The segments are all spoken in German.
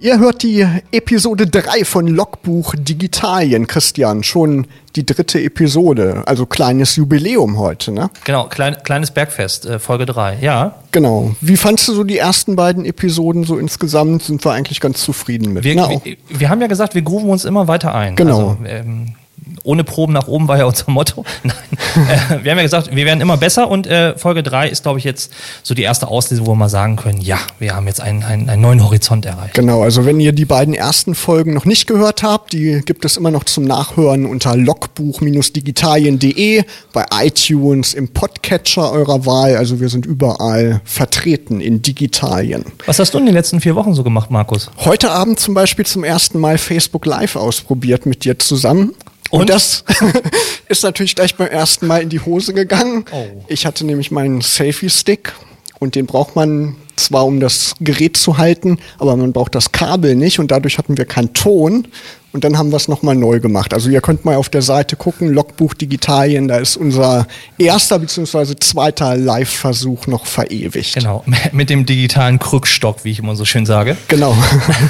Ihr hört die Episode 3 von Logbuch Digitalien, Christian. Schon die dritte Episode, also kleines Jubiläum heute, ne? Genau, klein, kleines Bergfest, äh, Folge 3, ja. Genau. Wie fandst du so die ersten beiden Episoden so insgesamt? Sind wir eigentlich ganz zufrieden mit? Wir, wir, wir, haben ja gesagt, wir grooven uns immer weiter ein. Genau. Also, ähm, ohne Proben nach oben war ja unser Motto. Nein. äh, wir haben ja gesagt, wir werden immer besser und äh, Folge 3 ist, glaube ich, jetzt so die erste Auslese, wo wir mal sagen können, ja, wir haben jetzt einen, einen, einen neuen Horizont erreicht. Genau, also wenn ihr die beiden ersten Folgen noch nicht gehört habt, die gibt es immer noch zum Nachhören unter logbuch-digitalien.de, bei iTunes, im Podcatcher eurer Wahl. Also wir sind überall vertreten in Digitalien. Was hast du in den letzten vier Wochen so gemacht, Markus? Heute Abend zum Beispiel zum ersten Mal Facebook Live ausprobiert mit dir zusammen. Und, Und das ist natürlich gleich beim ersten Mal in die Hose gegangen. Oh. Ich hatte nämlich meinen Selfie-Stick und den braucht man zwar, um das Gerät zu halten, aber man braucht das Kabel nicht und dadurch hatten wir keinen Ton. Und dann haben wir es nochmal neu gemacht. Also ihr könnt mal auf der Seite gucken, Logbuch Digitalien, da ist unser erster bzw. zweiter Live-Versuch noch verewigt. Genau, mit dem digitalen Krückstock, wie ich immer so schön sage. Genau.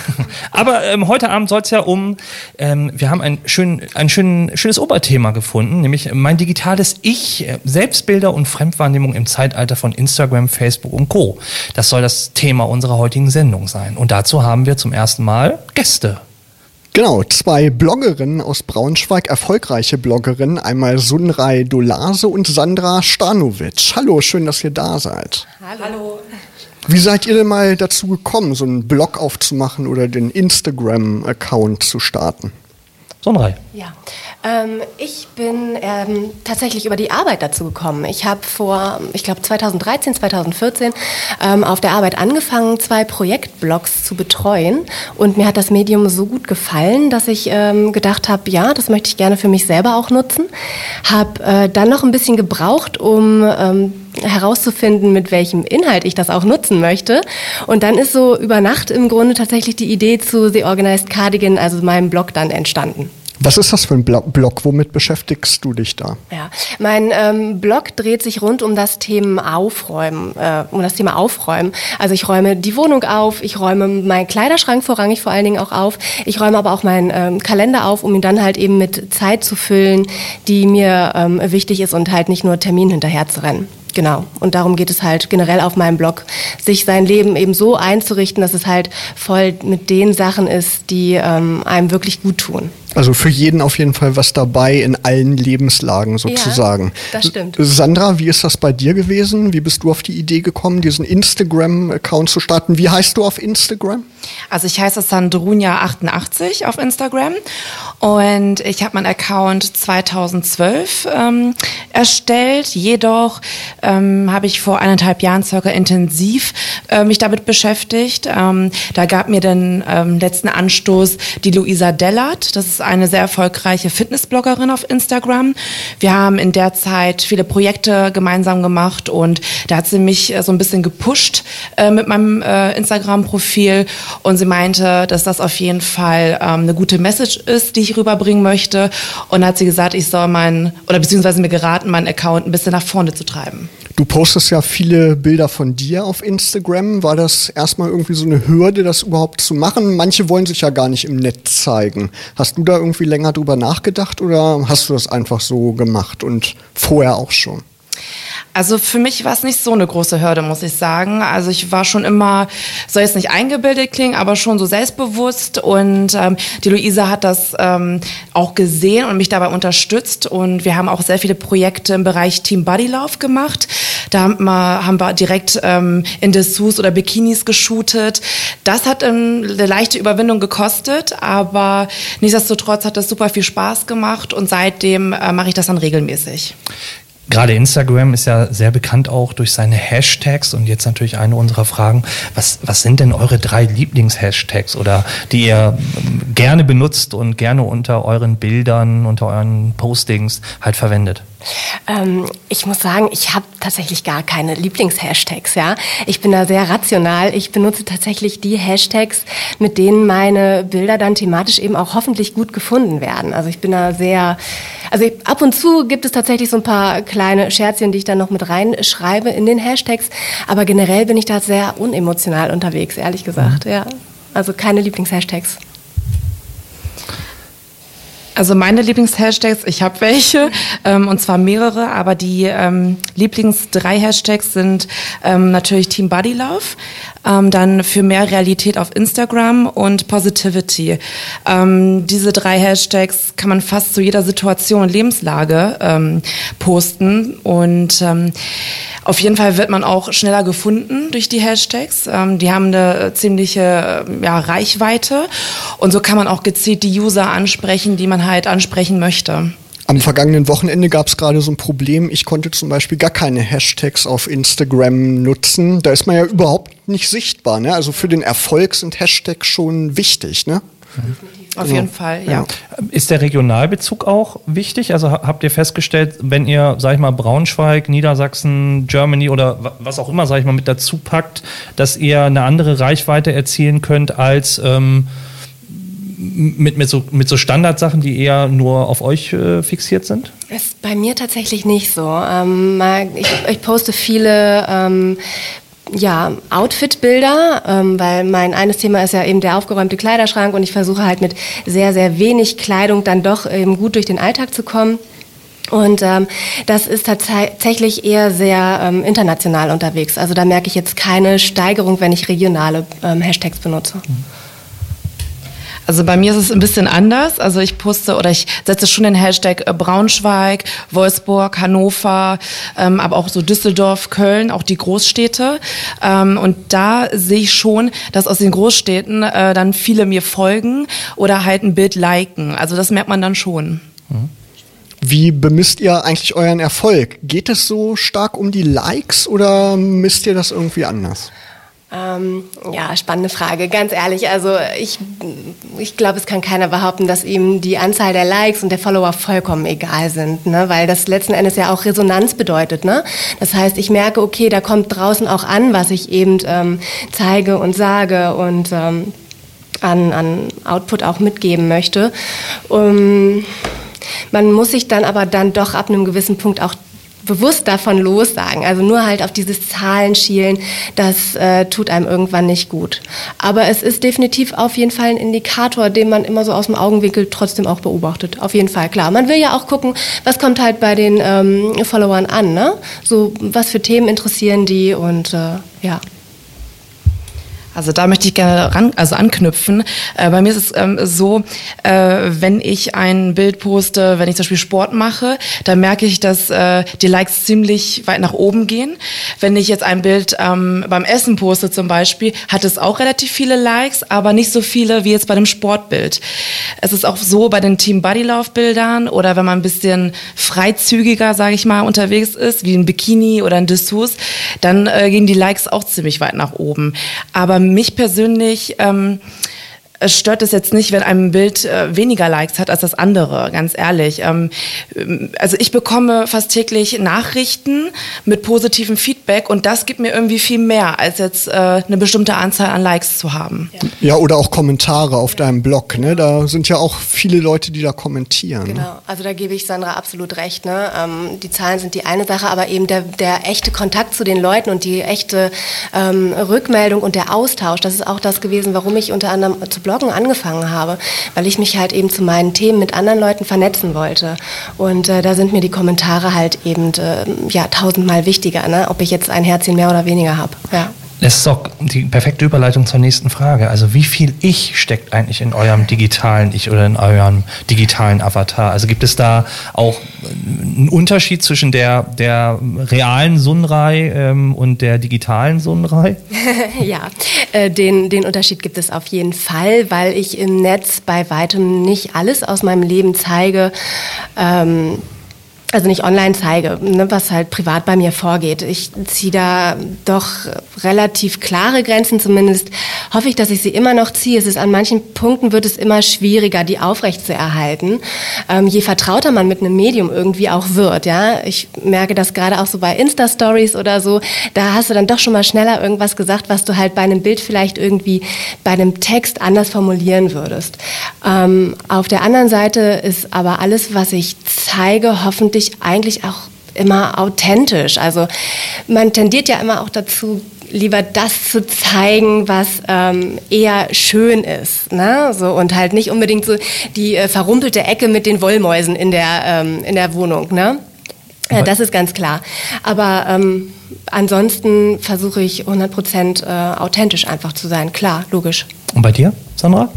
Aber ähm, heute Abend soll es ja um, ähm, wir haben ein, schön, ein schön, schönes Oberthema gefunden, nämlich mein digitales Ich, äh, Selbstbilder und Fremdwahrnehmung im Zeitalter von Instagram, Facebook und Co. Das soll das Thema unserer heutigen Sendung sein. Und dazu haben wir zum ersten Mal Gäste Genau, zwei Bloggerinnen aus Braunschweig, erfolgreiche Bloggerinnen, einmal Sunray Dolase und Sandra Stanovic. Hallo, schön, dass ihr da seid. Hallo. Wie seid ihr denn mal dazu gekommen, so einen Blog aufzumachen oder den Instagram-Account zu starten? Sonrei. Ja, ähm, ich bin ähm, tatsächlich über die Arbeit dazu gekommen. Ich habe vor, ich glaube 2013, 2014 ähm, auf der Arbeit angefangen, zwei Projektblogs zu betreuen. Und mir hat das Medium so gut gefallen, dass ich ähm, gedacht habe, ja, das möchte ich gerne für mich selber auch nutzen. Habe äh, dann noch ein bisschen gebraucht, um ähm, herauszufinden, mit welchem Inhalt ich das auch nutzen möchte. Und dann ist so über Nacht im Grunde tatsächlich die Idee zu The Organized Cardigan, also meinem Blog, dann entstanden. Was ist das für ein Blog? Womit beschäftigst du dich da? Ja, mein ähm, Blog dreht sich rund um das Thema Aufräumen, äh, um das Thema Aufräumen. Also ich räume die Wohnung auf, ich räume meinen Kleiderschrank vorrangig vor allen Dingen auch auf. Ich räume aber auch meinen ähm, Kalender auf, um ihn dann halt eben mit Zeit zu füllen, die mir ähm, wichtig ist und halt nicht nur Termin hinterher zu rennen. Genau. Und darum geht es halt generell auf meinem Blog, sich sein Leben eben so einzurichten, dass es halt voll mit den Sachen ist, die ähm, einem wirklich gut tun. Also für jeden auf jeden Fall was dabei in allen Lebenslagen sozusagen. Ja, das stimmt. Sandra, wie ist das bei dir gewesen? Wie bist du auf die Idee gekommen, diesen Instagram-Account zu starten? Wie heißt du auf Instagram? Also ich heiße Sandrunia88 auf Instagram und ich habe meinen Account 2012 ähm, erstellt. Jedoch ähm, habe ich vor eineinhalb Jahren circa intensiv äh, mich damit beschäftigt. Ähm, da gab mir den ähm, letzten Anstoß die Luisa Dellert. Das ist eine sehr erfolgreiche Fitnessbloggerin auf Instagram. Wir haben in der Zeit viele Projekte gemeinsam gemacht und da hat sie mich äh, so ein bisschen gepusht äh, mit meinem äh, Instagram-Profil und sie meinte, dass das auf jeden Fall ähm, eine gute Message ist, die ich rüberbringen möchte. Und hat sie gesagt, ich soll meinen, oder beziehungsweise mir geraten, meinen Account ein bisschen nach vorne zu treiben. Du postest ja viele Bilder von dir auf Instagram. War das erstmal irgendwie so eine Hürde, das überhaupt zu machen? Manche wollen sich ja gar nicht im Netz zeigen. Hast du da irgendwie länger drüber nachgedacht oder hast du das einfach so gemacht und vorher auch schon? Also für mich war es nicht so eine große Hürde, muss ich sagen. Also ich war schon immer, soll jetzt nicht eingebildet klingen, aber schon so selbstbewusst. Und ähm, die Luisa hat das ähm, auch gesehen und mich dabei unterstützt. Und wir haben auch sehr viele Projekte im Bereich Team Body Love gemacht. Da haben wir, haben wir direkt ähm, in Dessous oder Bikinis geshootet. Das hat ähm, eine leichte Überwindung gekostet, aber nichtsdestotrotz hat das super viel Spaß gemacht und seitdem äh, mache ich das dann regelmäßig. Gerade Instagram ist ja sehr bekannt auch durch seine Hashtags und jetzt natürlich eine unserer Fragen, was, was sind denn eure drei Lieblings-Hashtags oder die ihr gerne benutzt und gerne unter euren Bildern, unter euren Postings halt verwendet? Ähm, ich muss sagen, ich habe tatsächlich gar keine Lieblingshashtags. Ja, ich bin da sehr rational. Ich benutze tatsächlich die Hashtags, mit denen meine Bilder dann thematisch eben auch hoffentlich gut gefunden werden. Also ich bin da sehr, also ich, ab und zu gibt es tatsächlich so ein paar kleine Scherzchen, die ich dann noch mit reinschreibe in den Hashtags. Aber generell bin ich da sehr unemotional unterwegs, ehrlich gesagt. Ja, also keine Lieblingshashtags. Also meine Lieblingshashtags, ich habe welche, ähm, und zwar mehrere, aber die ähm, Lieblings drei Hashtags sind ähm, natürlich Team Body Love, ähm, dann für mehr Realität auf Instagram und Positivity. Ähm, diese drei Hashtags kann man fast zu jeder Situation und Lebenslage ähm, posten und ähm, auf jeden Fall wird man auch schneller gefunden durch die Hashtags. Ähm, die haben eine ziemliche äh, ja, Reichweite und so kann man auch gezielt die User ansprechen, die man halt ansprechen möchte. Am vergangenen Wochenende gab es gerade so ein Problem. Ich konnte zum Beispiel gar keine Hashtags auf Instagram nutzen. Da ist man ja überhaupt nicht sichtbar. Ne? Also für den Erfolg sind Hashtags schon wichtig. Ne? Mhm. Auf jeden ja. Fall, ja. Ist der Regionalbezug auch wichtig? Also habt ihr festgestellt, wenn ihr, sag ich mal, Braunschweig, Niedersachsen, Germany oder was auch immer, sag ich mal, mit dazu packt, dass ihr eine andere Reichweite erzielen könnt als ähm, mit, mit, so, mit so Standardsachen, die eher nur auf euch äh, fixiert sind? Ist bei mir tatsächlich nicht so. Ähm, ich, ich, poste viele ähm, ja, Outfit-Bilder, ähm, weil mein eines Thema ist ja eben der aufgeräumte Kleiderschrank und ich versuche halt mit sehr, sehr wenig Kleidung dann doch eben gut durch den Alltag zu kommen. Und ähm, das ist tatsächlich eher sehr ähm, international unterwegs. Also da merke ich jetzt keine Steigerung, wenn ich regionale ähm, Hashtags benutze. Mhm. Also bei mir ist es ein bisschen anders. Also ich poste oder ich setze schon den Hashtag äh, Braunschweig, Wolfsburg, Hannover, ähm, aber auch so Düsseldorf, Köln, auch die Großstädte. Ähm, und da sehe ich schon, dass aus den Großstädten äh, dann viele mir folgen oder halt ein Bild liken. Also das merkt man dann schon. Mhm. Wie bemisst ihr eigentlich euren Erfolg? Geht es so stark um die Likes oder misst ihr das irgendwie anders? Ähm, ja, spannende Frage. Ganz ehrlich, also ich, ich glaube, es kann keiner behaupten, dass ihm die Anzahl der Likes und der Follower vollkommen egal sind, ne? weil das letzten Endes ja auch Resonanz bedeutet. Ne? Das heißt, ich merke, okay, da kommt draußen auch an, was ich eben ähm, zeige und sage und ähm, an, an Output auch mitgeben möchte. Um, man muss sich dann aber dann doch ab einem gewissen Punkt auch bewusst davon lossagen. Also nur halt auf dieses Zahlen schielen, das äh, tut einem irgendwann nicht gut. Aber es ist definitiv auf jeden Fall ein Indikator, den man immer so aus dem Augenwinkel trotzdem auch beobachtet. Auf jeden Fall, klar. Man will ja auch gucken, was kommt halt bei den ähm, Followern an, ne? So, was für Themen interessieren die und äh, ja. Also da möchte ich gerne ran, also anknüpfen. Äh, bei mir ist es ähm, so, äh, wenn ich ein Bild poste, wenn ich zum Beispiel Sport mache, dann merke ich, dass äh, die Likes ziemlich weit nach oben gehen. Wenn ich jetzt ein Bild ähm, beim Essen poste zum Beispiel, hat es auch relativ viele Likes, aber nicht so viele wie jetzt bei dem Sportbild. Es ist auch so bei den Team Bodylauf Bildern oder wenn man ein bisschen freizügiger, sage ich mal, unterwegs ist, wie ein Bikini oder ein Dessous, dann äh, gehen die Likes auch ziemlich weit nach oben. Aber mich persönlich ähm, es stört es jetzt nicht, wenn ein Bild äh, weniger Likes hat als das andere, ganz ehrlich. Ähm, also ich bekomme fast täglich Nachrichten mit positivem Feedback und das gibt mir irgendwie viel mehr, als jetzt äh, eine bestimmte Anzahl an Likes zu haben. Ja, oder auch Kommentare auf deinem Blog. Ne? Da sind ja auch viele Leute, die da kommentieren. Genau, also da gebe ich Sandra absolut recht. Ne? Ähm, die Zahlen sind die eine Sache, aber eben der, der echte Kontakt zu den Leuten und die echte ähm, Rückmeldung und der Austausch, das ist auch das gewesen, warum ich unter anderem zu Bloggen angefangen habe, weil ich mich halt eben zu meinen Themen mit anderen Leuten vernetzen wollte. Und äh, da sind mir die Kommentare halt eben äh, ja tausendmal wichtiger, ne? ob ich jetzt ein Herzchen mehr oder weniger habe. Ja. Das ist doch die perfekte Überleitung zur nächsten Frage. Also wie viel Ich steckt eigentlich in eurem digitalen Ich oder in eurem digitalen Avatar? Also gibt es da auch einen Unterschied zwischen der, der realen Sunrei ähm, und der digitalen Sunrei? ja, äh, den, den Unterschied gibt es auf jeden Fall, weil ich im Netz bei weitem nicht alles aus meinem Leben zeige. Ähm, also nicht online zeige, ne, was halt privat bei mir vorgeht. Ich ziehe da doch relativ klare Grenzen, zumindest hoffe ich, dass ich sie immer noch ziehe. Es ist an manchen Punkten wird es immer schwieriger, die aufrecht zu erhalten. Ähm, je vertrauter man mit einem Medium irgendwie auch wird, ja. Ich merke das gerade auch so bei Insta-Stories oder so, da hast du dann doch schon mal schneller irgendwas gesagt, was du halt bei einem Bild vielleicht irgendwie bei einem Text anders formulieren würdest. Ähm, auf der anderen Seite ist aber alles, was ich zeige, hoffentlich ich eigentlich auch immer authentisch. Also man tendiert ja immer auch dazu, lieber das zu zeigen, was ähm, eher schön ist. Ne? So, und halt nicht unbedingt so die äh, verrumpelte Ecke mit den Wollmäusen in der, ähm, in der Wohnung. Ne? Ja, das ist ganz klar. Aber ähm, ansonsten versuche ich 100% äh, authentisch einfach zu sein. Klar, logisch. Und bei dir, Sandra?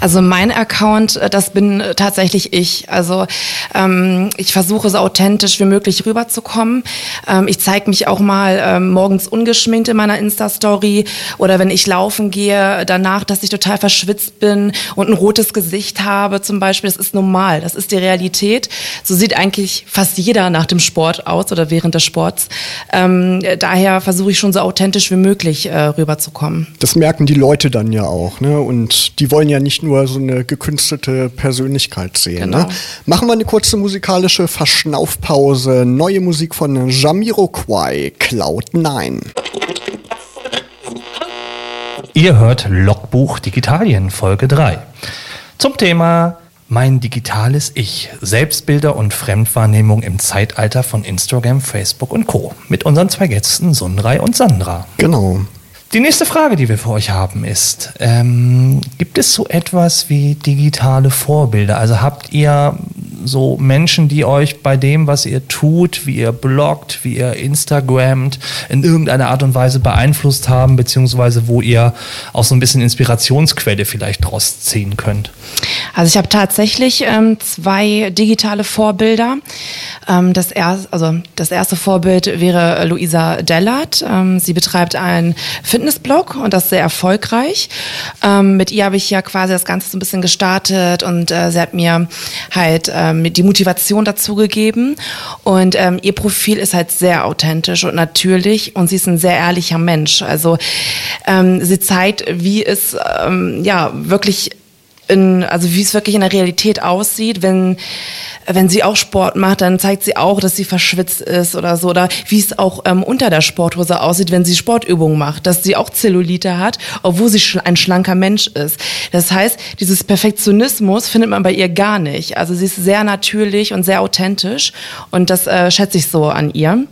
Also mein Account, äh, das bin äh, tatsächlich ich. Also ähm, ich versuche so authentisch wie möglich rüberzukommen. Ähm, ich zeige mich auch mal ähm, morgens ungeschminkt in meiner Insta-Story oder wenn ich laufen gehe, danach, dass ich total verschwitzt bin und ein rotes Gesicht habe zum Beispiel. Das ist normal, das ist die Realität. So sieht eigentlich fast jeder nach dem Sport aus oder während des Sports. Ähm, daher versuche ich schon so authentisch wie möglich äh, rüberzukommen. Das merken die Leute dann ja auch. Ne? Und die wollen ja nicht nur so eine gekünstelte Persönlichkeit sehen. Genau. Ne? Machen wir eine kurze musikalische Verschnaufpause. Neue Musik von Jamiroquai, Cloud9. Ihr hört Logbuch Digitalien, Folge 3. Zum Thema mein digitales Ich, Selbstbilder und Fremdwahrnehmung im Zeitalter von Instagram, Facebook und Co. Mit unseren zwei Gästen Sundrei und Sandra. Genau. Die nächste Frage, die wir für euch haben, ist, ähm, gibt es so etwas wie digitale Vorbilder? Also habt ihr so Menschen, die euch bei dem, was ihr tut, wie ihr bloggt, wie ihr Instagramt, in irgendeiner Art und Weise beeinflusst haben, beziehungsweise wo ihr auch so ein bisschen Inspirationsquelle vielleicht draus ziehen könnt? Also ich habe tatsächlich ähm, zwei digitale Vorbilder. Ähm, das, erste, also das erste Vorbild wäre Luisa Dellert. Ähm, sie betreibt einen Fitnessblog und das sehr erfolgreich. Ähm, mit ihr habe ich ja quasi das Ganze so ein bisschen gestartet und äh, sie hat mir halt ähm, die Motivation dazu gegeben. Und ähm, ihr Profil ist halt sehr authentisch und natürlich und sie ist ein sehr ehrlicher Mensch. Also ähm, sie zeigt, wie es ähm, ja wirklich in, also wie es wirklich in der Realität aussieht, wenn wenn sie auch Sport macht, dann zeigt sie auch, dass sie verschwitzt ist oder so oder wie es auch ähm, unter der Sporthose aussieht, wenn sie Sportübungen macht, dass sie auch Zellulite hat, obwohl sie schl ein schlanker Mensch ist. Das heißt, dieses Perfektionismus findet man bei ihr gar nicht. Also sie ist sehr natürlich und sehr authentisch und das äh, schätze ich so an ihr.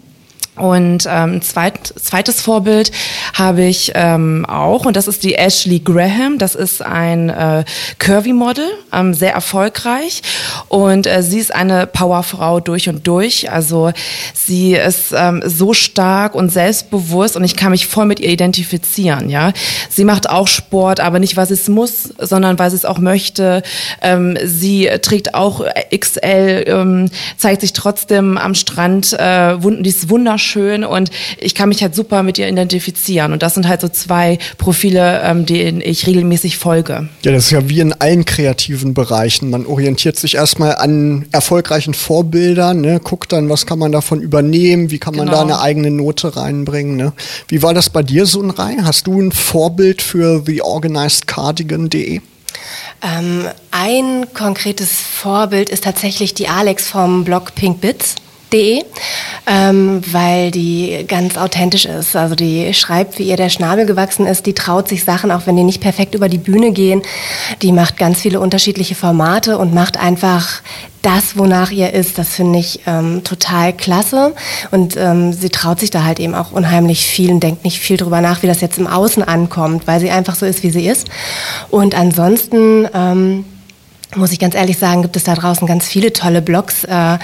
Und ähm, zweit, zweites Vorbild habe ich ähm, auch und das ist die Ashley Graham. Das ist ein äh, Curvy-Model, ähm, sehr erfolgreich und äh, sie ist eine Powerfrau durch und durch. Also sie ist ähm, so stark und selbstbewusst und ich kann mich voll mit ihr identifizieren. Ja, sie macht auch Sport, aber nicht weil sie es muss, sondern weil sie es auch möchte. Ähm, sie trägt auch XL, ähm, zeigt sich trotzdem am Strand, äh, die ist wunderschön wunderschön und ich kann mich halt super mit ihr identifizieren. Und das sind halt so zwei Profile, ähm, denen ich regelmäßig folge. Ja, das ist ja wie in allen kreativen Bereichen. Man orientiert sich erstmal an erfolgreichen Vorbildern, ne? guckt dann, was kann man davon übernehmen, wie kann man genau. da eine eigene Note reinbringen. Ne? Wie war das bei dir, so ein Reihe? Hast du ein Vorbild für theorganizedcardigan.de? Ähm, ein konkretes Vorbild ist tatsächlich die Alex vom Blog Pink Bits de, ähm, weil die ganz authentisch ist. Also die schreibt, wie ihr der Schnabel gewachsen ist, die traut sich Sachen, auch wenn die nicht perfekt über die Bühne gehen. Die macht ganz viele unterschiedliche Formate und macht einfach das, wonach ihr ist, das finde ich ähm, total klasse. Und ähm, sie traut sich da halt eben auch unheimlich viel und denkt nicht viel drüber nach, wie das jetzt im Außen ankommt, weil sie einfach so ist, wie sie ist. Und ansonsten ähm, muss ich ganz ehrlich sagen, gibt es da draußen ganz viele tolle Blogs, äh,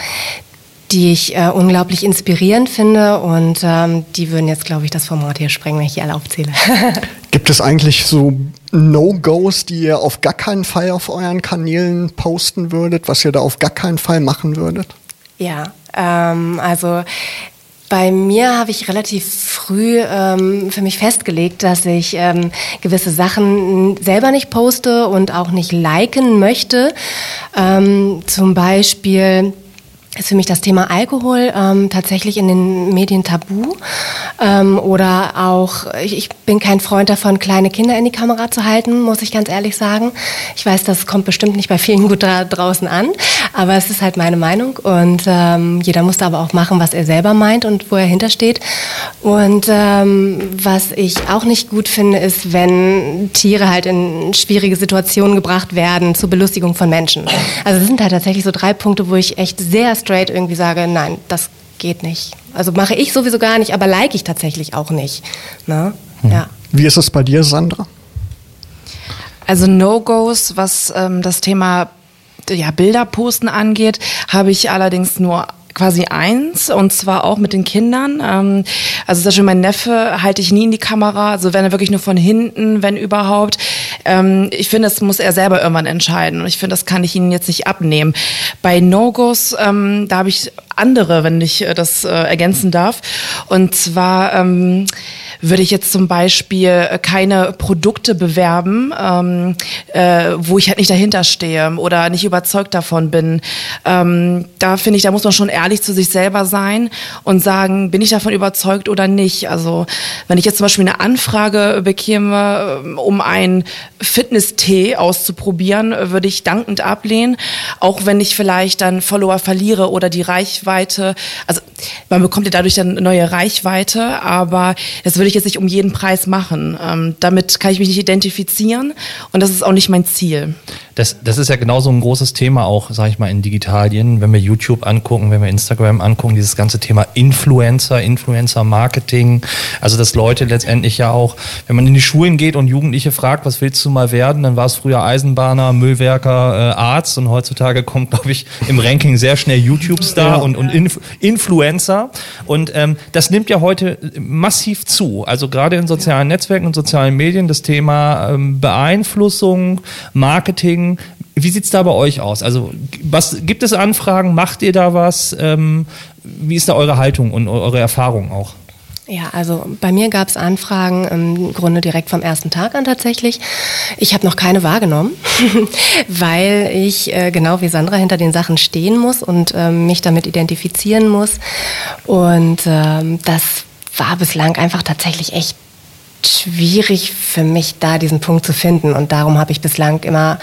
die ich äh, unglaublich inspirierend finde und ähm, die würden jetzt, glaube ich, das Format hier sprengen, wenn ich die alle aufzähle. Gibt es eigentlich so No-Gos, die ihr auf gar keinen Fall auf euren Kanälen posten würdet, was ihr da auf gar keinen Fall machen würdet? Ja, ähm, also bei mir habe ich relativ früh ähm, für mich festgelegt, dass ich ähm, gewisse Sachen selber nicht poste und auch nicht liken möchte. Ähm, zum Beispiel ist für mich das Thema Alkohol ähm, tatsächlich in den Medien tabu. Ähm, oder auch, ich, ich, bin kein Freund davon, kleine Kinder in die Kamera zu halten, muss ich ganz ehrlich sagen. Ich weiß, das kommt bestimmt nicht bei vielen gut da draußen an, aber es ist halt meine Meinung. Und ähm, jeder muss da aber auch machen, was er selber meint und wo er hintersteht. Und ähm, was ich auch nicht gut finde, ist, wenn Tiere halt in schwierige Situationen gebracht werden zur Belustigung von Menschen. Also es sind halt tatsächlich so drei Punkte, wo ich echt sehr straight irgendwie sage, nein, das geht nicht. Also mache ich sowieso gar nicht, aber like ich tatsächlich auch nicht. Ne? Hm. Ja. Wie ist es bei dir, Sandra? Also No-Gos, was ähm, das Thema ja, Bilder posten angeht, habe ich allerdings nur quasi eins und zwar auch mit den Kindern. Ähm, also zum Beispiel mein Neffe halte ich nie in die Kamera, also wenn er wirklich nur von hinten, wenn überhaupt. Ähm, ich finde, das muss er selber irgendwann entscheiden und ich finde, das kann ich ihnen jetzt nicht abnehmen. Bei No-Gos, ähm, da habe ich andere, wenn ich äh, das äh, ergänzen darf. Und zwar ähm, würde ich jetzt zum Beispiel äh, keine Produkte bewerben, ähm, äh, wo ich halt nicht dahinter stehe oder nicht überzeugt davon bin. Ähm, da finde ich, da muss man schon ehrlich zu sich selber sein und sagen, bin ich davon überzeugt oder nicht. Also wenn ich jetzt zum Beispiel eine Anfrage bekäme, äh, um einen Fitness-Tee auszuprobieren, würde ich dankend ablehnen, auch wenn ich vielleicht dann Follower verliere oder die Reichweite. Also man bekommt ja dadurch dann neue Reichweite, aber das würde ich jetzt nicht um jeden Preis machen. Ähm, damit kann ich mich nicht identifizieren und das ist auch nicht mein Ziel. Das, das ist ja genauso ein großes Thema auch, sage ich mal, in Digitalien, wenn wir YouTube angucken, wenn wir Instagram angucken, dieses ganze Thema Influencer, Influencer-Marketing. Also dass Leute letztendlich ja auch, wenn man in die Schulen geht und Jugendliche fragt, was willst du mal werden, dann war es früher Eisenbahner, Müllwerker, äh, Arzt und heutzutage kommt, glaube ich, im Ranking sehr schnell YouTube-Star ja. und, und Inf Influencer. Und ähm, das nimmt ja heute massiv zu. Also gerade in sozialen Netzwerken und sozialen Medien das Thema ähm, Beeinflussung, Marketing, wie sieht es da bei euch aus? Also was gibt es Anfragen? Macht ihr da was? Ähm, wie ist da eure Haltung und eure Erfahrung auch? Ja, also bei mir gab es Anfragen im Grunde direkt vom ersten Tag an tatsächlich. Ich habe noch keine wahrgenommen, weil ich äh, genau wie Sandra hinter den Sachen stehen muss und äh, mich damit identifizieren muss. Und ähm, das war bislang einfach tatsächlich echt schwierig für mich, da diesen Punkt zu finden. Und darum habe ich bislang immer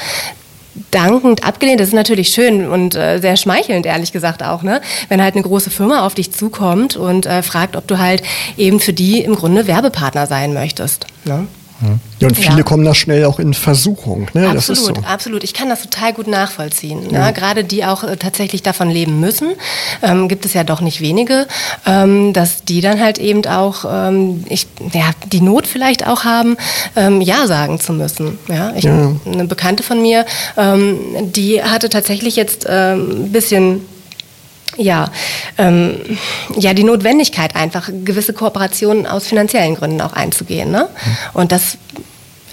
dankend abgelehnt. Das ist natürlich schön und äh, sehr schmeichelnd, ehrlich gesagt auch, ne? Wenn halt eine große Firma auf dich zukommt und äh, fragt, ob du halt eben für die im Grunde Werbepartner sein möchtest. Ne? Ja, und viele ja. kommen da schnell auch in Versuchung. Ne? Absolut, so. absolut. Ich kann das total gut nachvollziehen. Ja. Ne? Gerade die auch äh, tatsächlich davon leben müssen, ähm, gibt es ja doch nicht wenige, ähm, dass die dann halt eben auch ähm, ich, ja, die Not vielleicht auch haben, ähm, Ja sagen zu müssen. Ja? Ich. Eine Bekannte von mir, ähm, die hatte tatsächlich jetzt ähm, ein bisschen ja, ähm, ja, die Notwendigkeit einfach, gewisse Kooperationen aus finanziellen Gründen auch einzugehen. Ne? Und das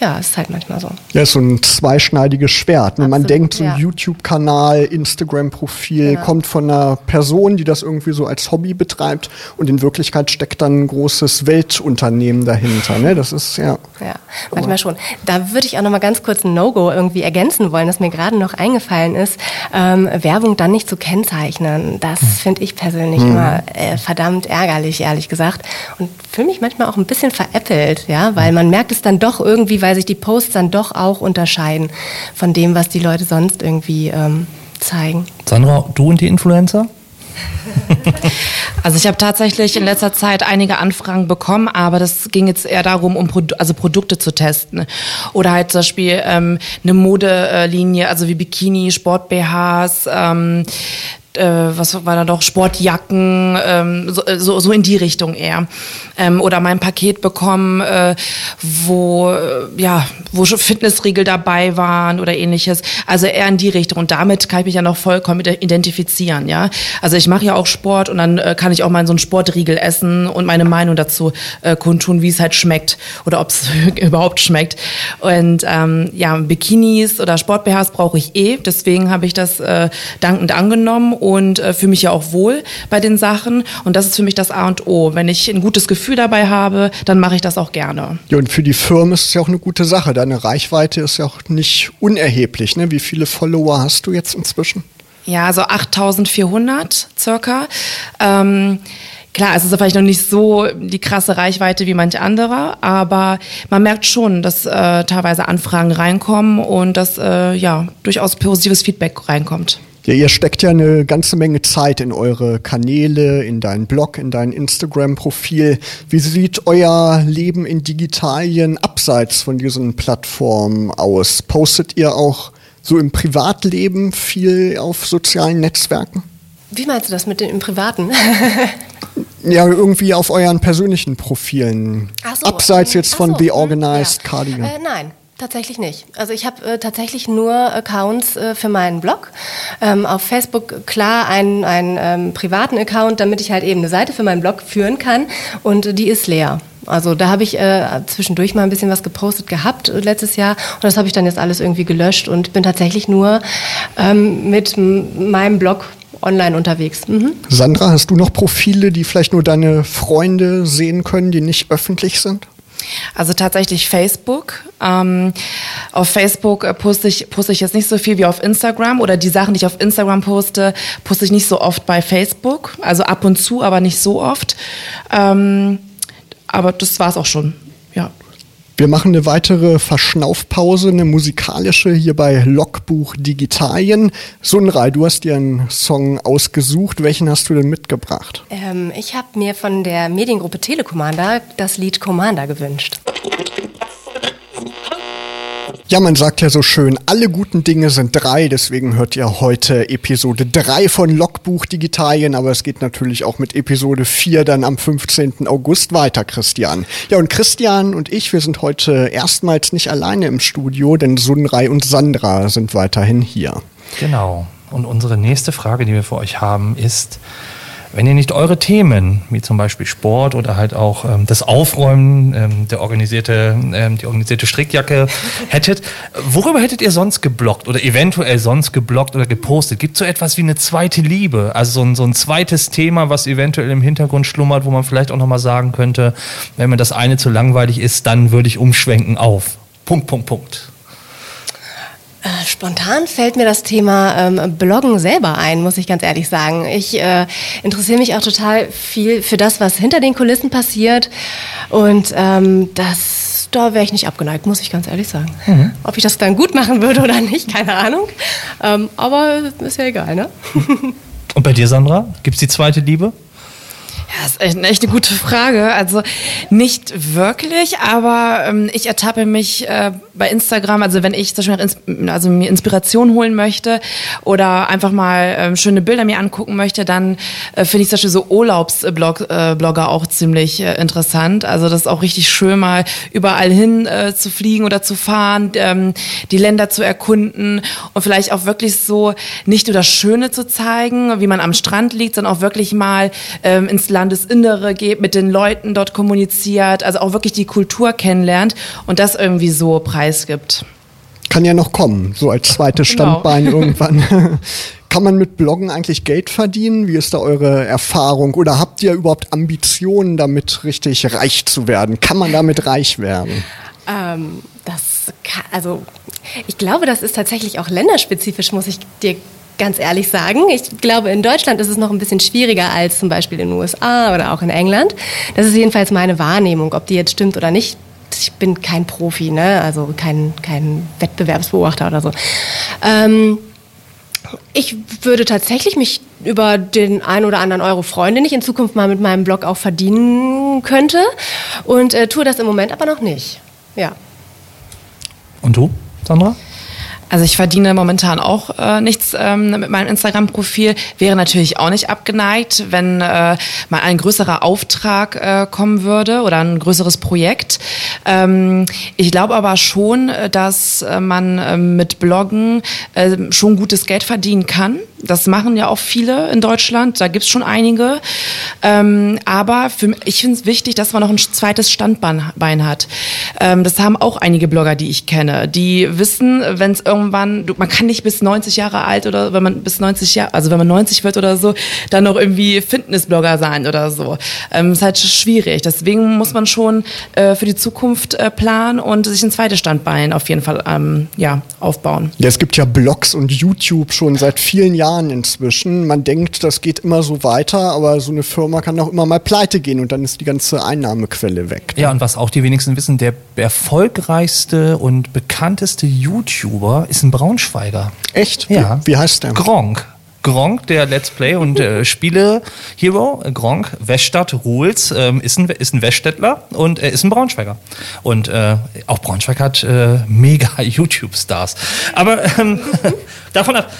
ja, ist halt manchmal so. Ja, ist so ein zweischneidiges Schwert. Ne? Man denkt, so ein ja. YouTube-Kanal, Instagram-Profil genau. kommt von einer Person, die das irgendwie so als Hobby betreibt und in Wirklichkeit steckt dann ein großes Weltunternehmen dahinter. Ne? Das ist ja. Ja, manchmal schon. Da würde ich auch noch mal ganz kurz ein No-Go irgendwie ergänzen wollen, das mir gerade noch eingefallen ist. Ähm, Werbung dann nicht zu kennzeichnen, das hm. finde ich persönlich hm. immer äh, verdammt ärgerlich, ehrlich gesagt. Und fühle mich manchmal auch ein bisschen veräppelt, ja, weil man merkt es dann doch irgendwie, weil weil sich die Posts dann doch auch unterscheiden von dem, was die Leute sonst irgendwie ähm, zeigen. Sandra, du und die Influencer? Also ich habe tatsächlich in letzter Zeit einige Anfragen bekommen, aber das ging jetzt eher darum, um Produ also Produkte zu testen. Oder halt zum Beispiel ähm, eine Modelinie, also wie Bikini, Sport-BHs, ähm, äh, was war da doch, Sportjacken, ähm, so, so, so in die Richtung eher. Ähm, oder mein Paket bekommen, äh, wo, äh, ja, wo schon Fitnessriegel dabei waren oder ähnliches. Also eher in die Richtung. Und damit kann ich mich ja noch vollkommen identifizieren, ja. Also ich mache ja auch Sport und dann äh, kann ich auch mal so einen Sportriegel essen und meine Meinung dazu äh, kundtun, wie es halt schmeckt oder ob es überhaupt schmeckt. Und ähm, ja, Bikinis oder Sport-BHs brauche ich eh. Deswegen habe ich das äh, dankend angenommen und äh, fühle mich ja auch wohl bei den Sachen. Und das ist für mich das A und O. Wenn ich ein gutes Gefühl dabei habe, dann mache ich das auch gerne. Ja, und für die Firmen ist es ja auch eine gute Sache. Deine Reichweite ist ja auch nicht unerheblich. Ne? Wie viele Follower hast du jetzt inzwischen? Ja, so 8400 circa. Ähm, Klar, es ist vielleicht noch nicht so die krasse Reichweite wie manche andere, aber man merkt schon, dass äh, teilweise Anfragen reinkommen und dass äh, ja durchaus positives Feedback reinkommt. Ja, ihr steckt ja eine ganze Menge Zeit in eure Kanäle, in deinen Blog, in dein Instagram-Profil. Wie sieht euer Leben in Digitalien abseits von diesen Plattformen aus? Postet ihr auch so im Privatleben viel auf sozialen Netzwerken? Wie meinst du das mit dem im Privaten? ja, irgendwie auf euren persönlichen Profilen. So, Abseits jetzt von so, The hm, Organized ja. Cardigan. Äh, nein, Tatsächlich nicht. Also ich habe äh, tatsächlich nur Accounts äh, für meinen Blog. Ähm, auf Facebook klar einen, einen ähm, privaten Account, damit ich halt eben eine Seite für meinen Blog führen kann und äh, die ist leer. Also da habe ich äh, zwischendurch mal ein bisschen was gepostet gehabt äh, letztes Jahr und das habe ich dann jetzt alles irgendwie gelöscht und bin tatsächlich nur ähm, mit meinem Blog online unterwegs. Mhm. Sandra, hast du noch Profile, die vielleicht nur deine Freunde sehen können, die nicht öffentlich sind? Also tatsächlich Facebook. Ähm, auf Facebook äh, poste ich, poste ich jetzt nicht so viel wie auf Instagram oder die Sachen, die ich auf Instagram poste, poste ich nicht so oft bei Facebook. Also ab und zu, aber nicht so oft. Ähm, aber das war es auch schon. Wir machen eine weitere Verschnaufpause, eine musikalische hier bei Logbuch Digitalien. Sunrei, du hast dir einen Song ausgesucht. Welchen hast du denn mitgebracht? Ähm, ich habe mir von der Mediengruppe Telekommander das Lied Commander gewünscht. Ja, man sagt ja so schön, alle guten Dinge sind drei, deswegen hört ihr heute Episode 3 von Logbuch Digitalien, aber es geht natürlich auch mit Episode 4 dann am 15. August weiter, Christian. Ja, und Christian und ich, wir sind heute erstmals nicht alleine im Studio, denn Sunrei und Sandra sind weiterhin hier. Genau. Und unsere nächste Frage, die wir für euch haben, ist, wenn ihr nicht eure Themen, wie zum Beispiel Sport oder halt auch ähm, das Aufräumen, ähm, der organisierte, ähm, die organisierte Strickjacke hättet, worüber hättet ihr sonst geblockt oder eventuell sonst geblockt oder gepostet? Gibt es so etwas wie eine zweite Liebe? Also so ein, so ein zweites Thema, was eventuell im Hintergrund schlummert, wo man vielleicht auch nochmal sagen könnte, wenn mir das eine zu langweilig ist, dann würde ich umschwenken auf. Punkt, Punkt, Punkt. Äh, spontan fällt mir das Thema ähm, Bloggen selber ein, muss ich ganz ehrlich sagen. Ich äh, interessiere mich auch total viel für das, was hinter den Kulissen passiert. Und ähm, das, da wäre ich nicht abgeneigt, muss ich ganz ehrlich sagen. Mhm. Ob ich das dann gut machen würde oder nicht, keine Ahnung. Ähm, aber ist ja egal, ne? Und bei dir, Sandra? Gibt es die zweite Liebe? Ja, ist echt, echt eine gute Frage. Also nicht wirklich, aber ähm, ich ertappe mich äh, bei Instagram, also wenn ich zum Beispiel also mir Inspiration holen möchte oder einfach mal ähm, schöne Bilder mir angucken möchte, dann äh, finde ich zum Beispiel so Urlaubsblogger äh, auch ziemlich äh, interessant. Also das ist auch richtig schön, mal überall hin äh, zu fliegen oder zu fahren, ähm, die Länder zu erkunden und vielleicht auch wirklich so nicht nur das Schöne zu zeigen, wie man am Strand liegt, sondern auch wirklich mal ähm, ins Land Landesinnere geht, mit den Leuten dort kommuniziert, also auch wirklich die Kultur kennenlernt und das irgendwie so preisgibt. Kann ja noch kommen, so als zweites genau. Standbein irgendwann. Kann man mit Bloggen eigentlich Geld verdienen? Wie ist da eure Erfahrung? Oder habt ihr überhaupt Ambitionen, damit richtig reich zu werden? Kann man damit reich werden? Ähm, das kann, also ich glaube, das ist tatsächlich auch länderspezifisch, muss ich dir ganz ehrlich sagen. Ich glaube, in Deutschland ist es noch ein bisschen schwieriger als zum Beispiel in den USA oder auch in England. Das ist jedenfalls meine Wahrnehmung. Ob die jetzt stimmt oder nicht, ich bin kein Profi, ne? also kein, kein Wettbewerbsbeobachter oder so. Ähm, ich würde tatsächlich mich über den ein oder anderen Euro freuen, den ich in Zukunft mal mit meinem Blog auch verdienen könnte und äh, tue das im Moment aber noch nicht. Ja. Und du, Sandra? Also ich verdiene momentan auch äh, nichts ähm, mit meinem Instagram-Profil. Wäre natürlich auch nicht abgeneigt, wenn äh, mal ein größerer Auftrag äh, kommen würde oder ein größeres Projekt. Ähm, ich glaube aber schon, äh, dass äh, man äh, mit Bloggen äh, schon gutes Geld verdienen kann. Das machen ja auch viele in Deutschland. Da gibt's schon einige. Ähm, aber für, ich finde es wichtig, dass man noch ein zweites Standbein hat. Ähm, das haben auch einige Blogger, die ich kenne. Die wissen, wenn es irgendwann irgendwann, du, man kann nicht bis 90 Jahre alt oder wenn man bis 90 Jahre, also wenn man 90 wird oder so, dann noch irgendwie Fitnessblogger sein oder so. Ähm, ist halt schwierig. Deswegen muss man schon äh, für die Zukunft äh, planen und sich ein zweites Standbein auf jeden Fall ähm, ja, aufbauen. Ja, es gibt ja Blogs und YouTube schon seit vielen Jahren inzwischen. Man denkt, das geht immer so weiter, aber so eine Firma kann auch immer mal pleite gehen und dann ist die ganze Einnahmequelle weg. Ja, und was auch die wenigsten wissen, der erfolgreichste und bekannteste YouTuber ist ein Braunschweiger. Echt? Ja. Wie, wie heißt der? Gronk. Gronk, der Let's Play und äh, Spiele-Hero, Gronk, Weststadt Ruhls, ähm, ist, ein, ist ein Weststädtler und er ist ein Braunschweiger. Und äh, auch Braunschweig hat äh, mega YouTube-Stars. Aber ähm, davon ab,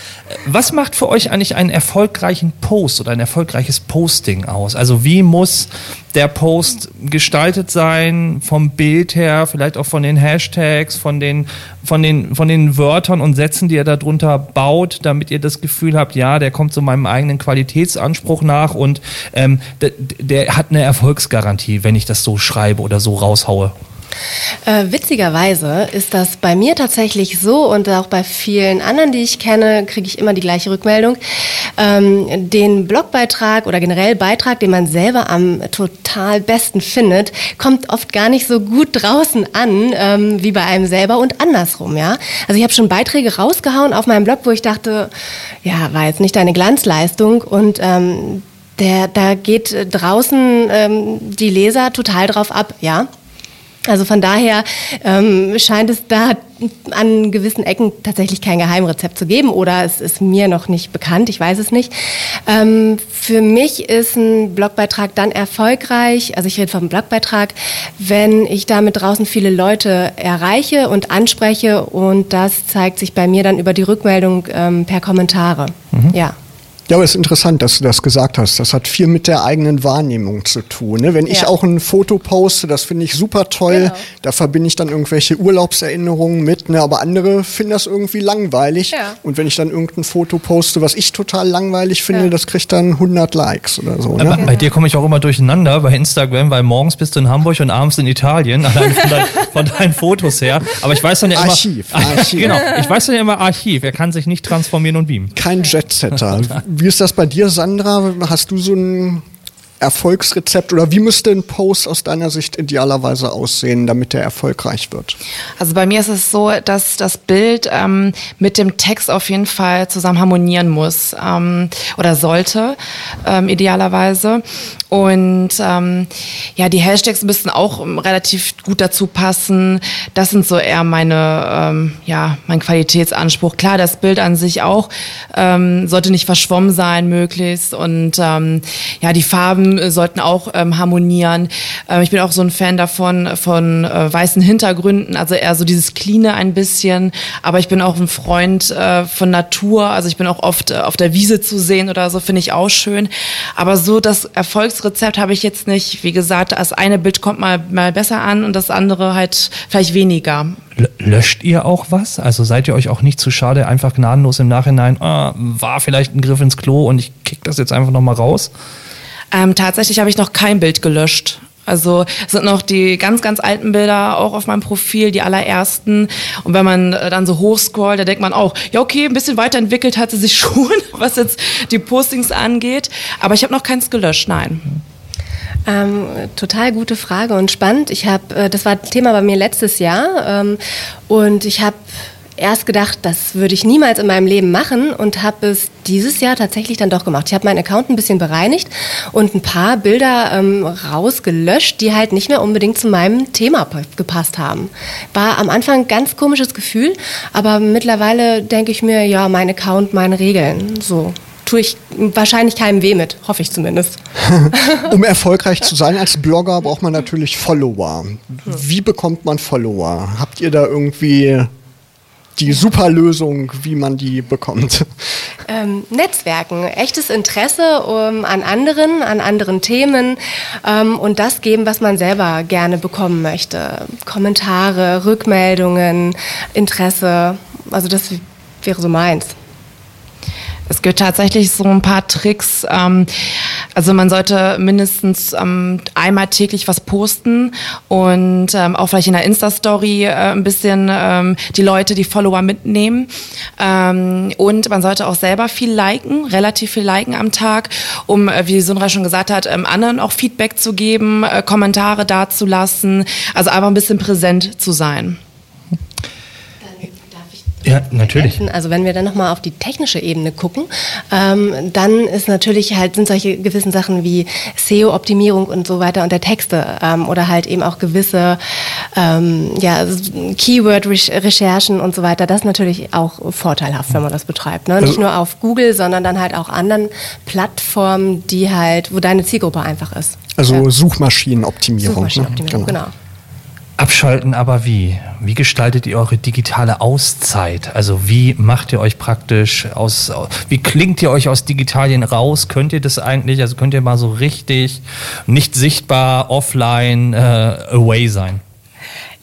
was macht für euch eigentlich einen erfolgreichen Post oder ein erfolgreiches Posting aus? Also wie muss der Post gestaltet sein, vom Bild her, vielleicht auch von den Hashtags, von den, von den, von den Wörtern und Sätzen, die ihr darunter baut, damit ihr das Gefühl habt, ja, der kommt so meinem eigenen Qualitätsanspruch nach und ähm, der, der hat eine Erfolgsgarantie, wenn ich das so schreibe oder so raushaue. Äh, witzigerweise ist das bei mir tatsächlich so und auch bei vielen anderen, die ich kenne, kriege ich immer die gleiche Rückmeldung. Ähm, den Blogbeitrag oder generell Beitrag, den man selber am total besten findet, kommt oft gar nicht so gut draußen an ähm, wie bei einem selber und andersrum. Ja, also ich habe schon Beiträge rausgehauen auf meinem Blog, wo ich dachte, ja, war jetzt nicht deine Glanzleistung und ähm, der, da geht draußen ähm, die Leser total drauf ab, ja. Also von daher ähm, scheint es da an gewissen Ecken tatsächlich kein Geheimrezept zu geben oder es ist mir noch nicht bekannt, ich weiß es nicht. Ähm, für mich ist ein Blogbeitrag dann erfolgreich, also ich rede vom Blogbeitrag, wenn ich damit draußen viele Leute erreiche und anspreche und das zeigt sich bei mir dann über die Rückmeldung ähm, per Kommentare. Mhm. Ja. Ja, aber es ist interessant, dass du das gesagt hast. Das hat viel mit der eigenen Wahrnehmung zu tun. Ne? Wenn ja. ich auch ein Foto poste, das finde ich super toll. Genau. Da verbinde ich dann irgendwelche Urlaubserinnerungen mit. Ne? Aber andere finden das irgendwie langweilig. Ja. Und wenn ich dann irgendein Foto poste, was ich total langweilig finde, ja. das kriegt dann 100 Likes oder so. Ne? Bei dir komme ich auch immer durcheinander bei Instagram, weil morgens bist du in Hamburg und abends in Italien, allein von, dein, von deinen Fotos her. Aber ich weiß dann ja immer... Archiv. Archiv. genau, ich weiß dann ja immer Archiv. Er kann sich nicht transformieren und beamen. Kein Jetsetter. Wie ist das bei dir, Sandra? Hast du so ein Erfolgsrezept oder wie müsste ein Post aus deiner Sicht idealerweise aussehen, damit er erfolgreich wird? Also bei mir ist es so, dass das Bild ähm, mit dem Text auf jeden Fall zusammen harmonieren muss ähm, oder sollte, ähm, idealerweise. Und ähm, ja, die Hashtags müssten auch relativ gut dazu passen. Das sind so eher meine, ähm, ja, mein Qualitätsanspruch. Klar, das Bild an sich auch ähm, sollte nicht verschwommen sein, möglichst. Und ähm, ja, die Farben äh, sollten auch ähm, harmonieren. Ähm, ich bin auch so ein Fan davon, von äh, weißen Hintergründen, also eher so dieses Cleane ein bisschen. Aber ich bin auch ein Freund äh, von Natur. Also ich bin auch oft äh, auf der Wiese zu sehen oder so, finde ich auch schön. Aber so das Erfolgsrezept habe ich jetzt nicht. Wie gesagt, das eine Bild kommt mal, mal besser an und das andere halt vielleicht weniger. Löscht ihr auch was? Also seid ihr euch auch nicht zu schade, einfach gnadenlos im Nachhinein, ah, war vielleicht ein Griff ins Klo und ich kick das jetzt einfach nochmal raus? Ähm, tatsächlich habe ich noch kein Bild gelöscht. Also sind noch die ganz, ganz alten Bilder auch auf meinem Profil, die allerersten. Und wenn man äh, dann so hochscrollt, da denkt man auch, ja okay, ein bisschen weiterentwickelt hat sie sich schon, was jetzt die Postings angeht. Aber ich habe noch keins gelöscht, nein. Ähm, total gute Frage und spannend. Ich habe, äh, das war Thema bei mir letztes Jahr ähm, und ich habe erst gedacht, das würde ich niemals in meinem Leben machen und habe es dieses Jahr tatsächlich dann doch gemacht. Ich habe meinen Account ein bisschen bereinigt und ein paar Bilder ähm, rausgelöscht, die halt nicht mehr unbedingt zu meinem Thema gepasst haben. War am Anfang ein ganz komisches Gefühl, aber mittlerweile denke ich mir, ja, mein Account, meine Regeln, so tue ich wahrscheinlich keinem weh mit, hoffe ich zumindest. um erfolgreich zu sein als Blogger braucht man natürlich Follower. Wie bekommt man Follower? Habt ihr da irgendwie die Superlösung, wie man die bekommt? Ähm, Netzwerken, echtes Interesse um, an anderen, an anderen Themen ähm, und das geben, was man selber gerne bekommen möchte. Kommentare, Rückmeldungen, Interesse, also das wäre so meins. Es gibt tatsächlich so ein paar Tricks. Ähm, Also man sollte mindestens ähm, einmal täglich was posten und ähm, auch vielleicht in der Insta-Story äh, ein bisschen ähm, die Leute, die Follower mitnehmen. Ähm, und man sollte auch selber viel liken, relativ viel liken am Tag, um, äh, wie Sunra schon gesagt hat, ähm, anderen auch Feedback zu geben, äh, Kommentare dazulassen, also einfach ein bisschen präsent zu sein. Ja, natürlich. Also wenn wir dann nochmal auf die technische Ebene gucken, ähm, dann ist natürlich halt, sind solche gewissen Sachen wie SEO-Optimierung und so weiter und der Texte ähm, oder halt eben auch gewisse ähm, ja, Keyword-Recherchen und so weiter, das ist natürlich auch vorteilhaft, wenn man das betreibt. Ne? Nicht also, nur auf Google, sondern dann halt auch anderen Plattformen, die halt, wo deine Zielgruppe einfach ist. Also ja. Suchmaschinenoptimierung. Suchmaschinenoptimierung, ne? genau. genau. Abschalten aber wie? Wie gestaltet ihr eure digitale Auszeit? Also wie macht ihr euch praktisch aus, wie klingt ihr euch aus Digitalien raus? Könnt ihr das eigentlich? Also könnt ihr mal so richtig nicht sichtbar offline äh, away sein?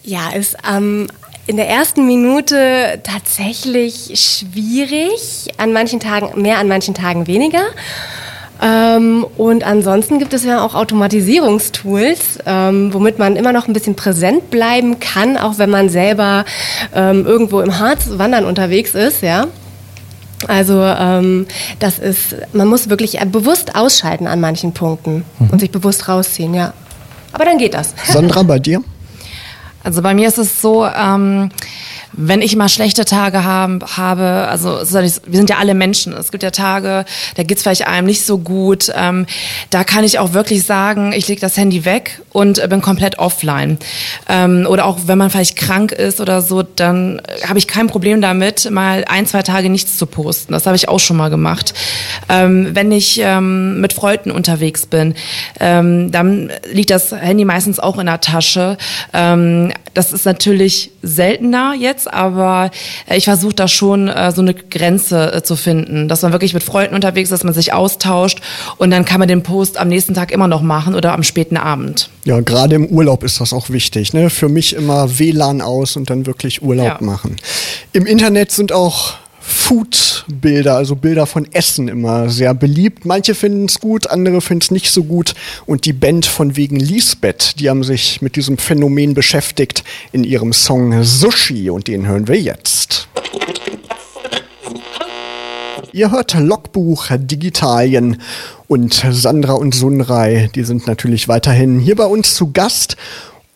Ja, ist ähm, in der ersten Minute tatsächlich schwierig. An manchen Tagen mehr, an manchen Tagen weniger. Ähm, und ansonsten gibt es ja auch Automatisierungstools, ähm, womit man immer noch ein bisschen präsent bleiben kann, auch wenn man selber ähm, irgendwo im Harz wandern unterwegs ist, ja. Also ähm, das ist, man muss wirklich bewusst ausschalten an manchen Punkten mhm. und sich bewusst rausziehen, ja. Aber dann geht das. Sandra, bei dir? Also bei mir ist es so, ähm, wenn ich mal schlechte Tage haben, habe, also wir sind ja alle Menschen, es gibt ja Tage, da geht's vielleicht einem nicht so gut, ähm, da kann ich auch wirklich sagen, ich lege das Handy weg und bin komplett offline. Ähm, oder auch wenn man vielleicht krank ist oder so, dann habe ich kein Problem damit, mal ein, zwei Tage nichts zu posten. Das habe ich auch schon mal gemacht. Ähm, wenn ich ähm, mit Freunden unterwegs bin, ähm, dann liegt das Handy meistens auch in der Tasche. Ähm, das ist natürlich seltener jetzt, aber äh, ich versuche da schon äh, so eine Grenze äh, zu finden, dass man wirklich mit Freunden unterwegs ist, dass man sich austauscht und dann kann man den Post am nächsten Tag immer noch machen oder am späten Abend. Ja, gerade im Urlaub ist das auch wichtig. Ne? Für mich immer WLAN aus und dann wirklich Urlaub ja. machen. Im Internet sind auch Food-Bilder, also Bilder von Essen immer sehr beliebt. Manche finden es gut, andere finden es nicht so gut. Und die Band von wegen Lisbeth, die haben sich mit diesem Phänomen beschäftigt in ihrem Song Sushi und den hören wir jetzt. Ihr hört Logbuch Digitalien und Sandra und Sunrei, die sind natürlich weiterhin hier bei uns zu Gast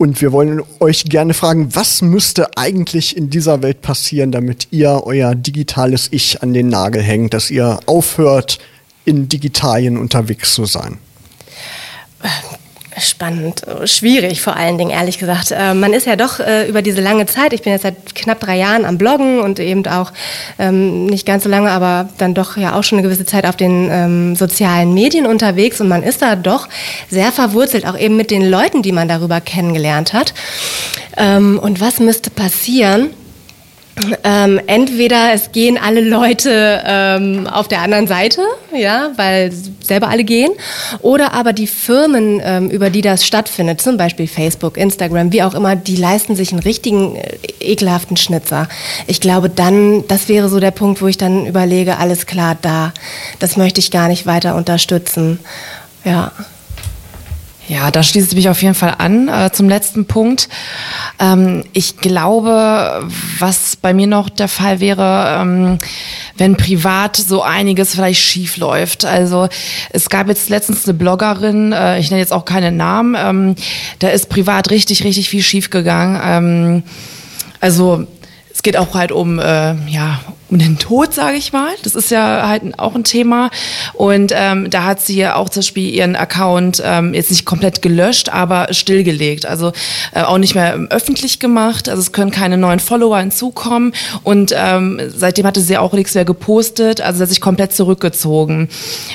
und wir wollen euch gerne fragen, was müsste eigentlich in dieser Welt passieren, damit ihr euer digitales Ich an den Nagel hängt, dass ihr aufhört, in Digitalien unterwegs zu sein? Spannend, schwierig vor allen Dingen, ehrlich gesagt. Äh, man ist ja doch äh, über diese lange Zeit, ich bin jetzt seit knapp drei Jahren am Bloggen und eben auch ähm, nicht ganz so lange, aber dann doch ja auch schon eine gewisse Zeit auf den ähm, sozialen Medien unterwegs und man ist da doch sehr verwurzelt, auch eben mit den Leuten, die man darüber kennengelernt hat. Ähm, und was müsste passieren? Ähm, entweder es gehen alle Leute ähm, auf der anderen Seite, ja, weil selber alle gehen, oder aber die Firmen, ähm, über die das stattfindet, zum Beispiel Facebook, Instagram, wie auch immer, die leisten sich einen richtigen äh, ekelhaften Schnitzer. Ich glaube, dann, das wäre so der Punkt, wo ich dann überlege, alles klar, da, das möchte ich gar nicht weiter unterstützen. Ja. Ja, da schließe ich mich auf jeden Fall an äh, zum letzten Punkt. Ähm, ich glaube, was bei mir noch der Fall wäre, ähm, wenn privat so einiges vielleicht schief läuft. Also es gab jetzt letztens eine Bloggerin, äh, ich nenne jetzt auch keinen Namen, ähm, da ist privat richtig, richtig viel schief gegangen. Ähm, also es geht auch halt um, äh, ja, um den Tod, sage ich mal. Das ist ja halt auch ein Thema. Und ähm, da hat sie ja auch zum Beispiel ihren Account ähm, jetzt nicht komplett gelöscht, aber stillgelegt. Also äh, auch nicht mehr öffentlich gemacht. Also es können keine neuen Follower hinzukommen. Und ähm, seitdem hatte sie auch nichts mehr gepostet. Also sie hat sich komplett zurückgezogen.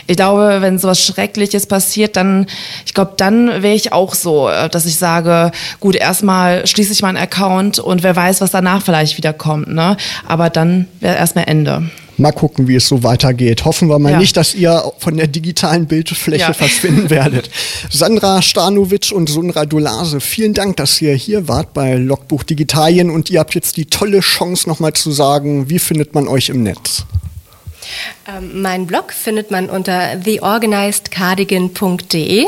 Ich glaube, wenn sowas Schreckliches passiert, dann, ich glaube, dann wäre ich auch so, äh, dass ich sage, gut, erstmal schließe ich meinen Account und wer weiß, was danach vielleicht wieder kommt. Ne? Aber dann wäre erstmal Ende. Mal gucken, wie es so weitergeht. Hoffen wir mal ja. nicht, dass ihr von der digitalen Bildfläche ja. verschwinden werdet. Sandra Stanovic und Sunra Dolase, vielen Dank, dass ihr hier wart bei Logbuch Digitalien und ihr habt jetzt die tolle Chance, nochmal zu sagen, wie findet man euch im Netz? Ähm, mein Blog findet man unter theorganizedcardigan.de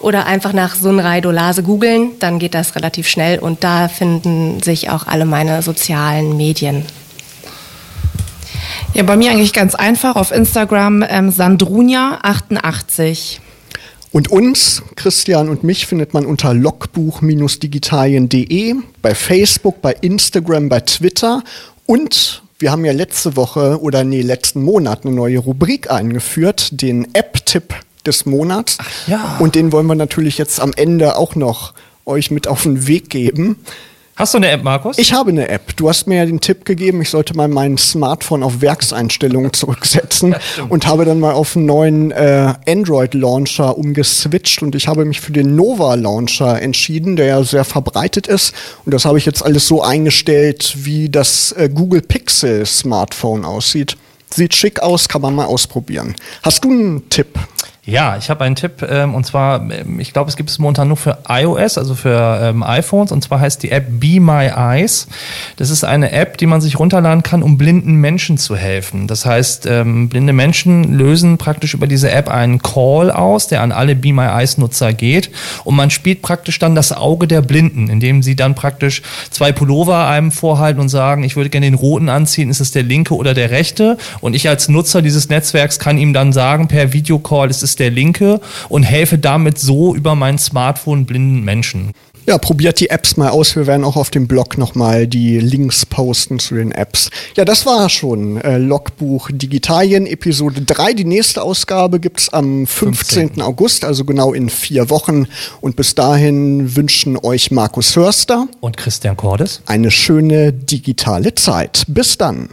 oder einfach nach Sunray Dolase googeln, dann geht das relativ schnell und da finden sich auch alle meine sozialen Medien. Ja, bei mir eigentlich ganz einfach auf Instagram ähm, Sandrunia88. Und uns, Christian und mich, findet man unter logbuch-digitalien.de, bei Facebook, bei Instagram, bei Twitter und wir haben ja letzte Woche oder nee, letzten Monat eine neue Rubrik eingeführt, den App-Tipp des Monats. Ach, ja. Und den wollen wir natürlich jetzt am Ende auch noch euch mit auf den Weg geben. Hast du eine App, Markus? Ich habe eine App. Du hast mir ja den Tipp gegeben, ich sollte mal mein Smartphone auf Werkseinstellungen zurücksetzen und habe dann mal auf einen neuen äh, Android-Launcher umgeswitcht und ich habe mich für den Nova-Launcher entschieden, der ja sehr verbreitet ist. Und das habe ich jetzt alles so eingestellt, wie das äh, Google Pixel Smartphone aussieht. Sieht schick aus, kann man mal ausprobieren. Hast du einen Tipp? Ja, ich habe einen Tipp ähm, und zwar, ähm, ich glaube, es gibt es momentan nur für iOS, also für ähm, iPhones und zwar heißt die App Be My Eyes. Das ist eine App, die man sich runterladen kann, um blinden Menschen zu helfen. Das heißt, ähm, blinde Menschen lösen praktisch über diese App einen Call aus, der an alle Be My Eyes Nutzer geht und man spielt praktisch dann das Auge der Blinden, indem sie dann praktisch zwei Pullover einem vorhalten und sagen, ich würde gerne den roten anziehen, ist es der linke oder der rechte? Und ich als Nutzer dieses Netzwerks kann ihm dann sagen per Videocall, ist ist der linke und helfe damit so über mein Smartphone blinden Menschen. Ja, probiert die Apps mal aus. Wir werden auch auf dem Blog nochmal die Links posten zu den Apps. Ja, das war schon äh, Logbuch Digitalien, Episode 3. Die nächste Ausgabe gibt's am 15. 15. August, also genau in vier Wochen. Und bis dahin wünschen euch Markus Förster und Christian Cordes eine schöne digitale Zeit. Bis dann.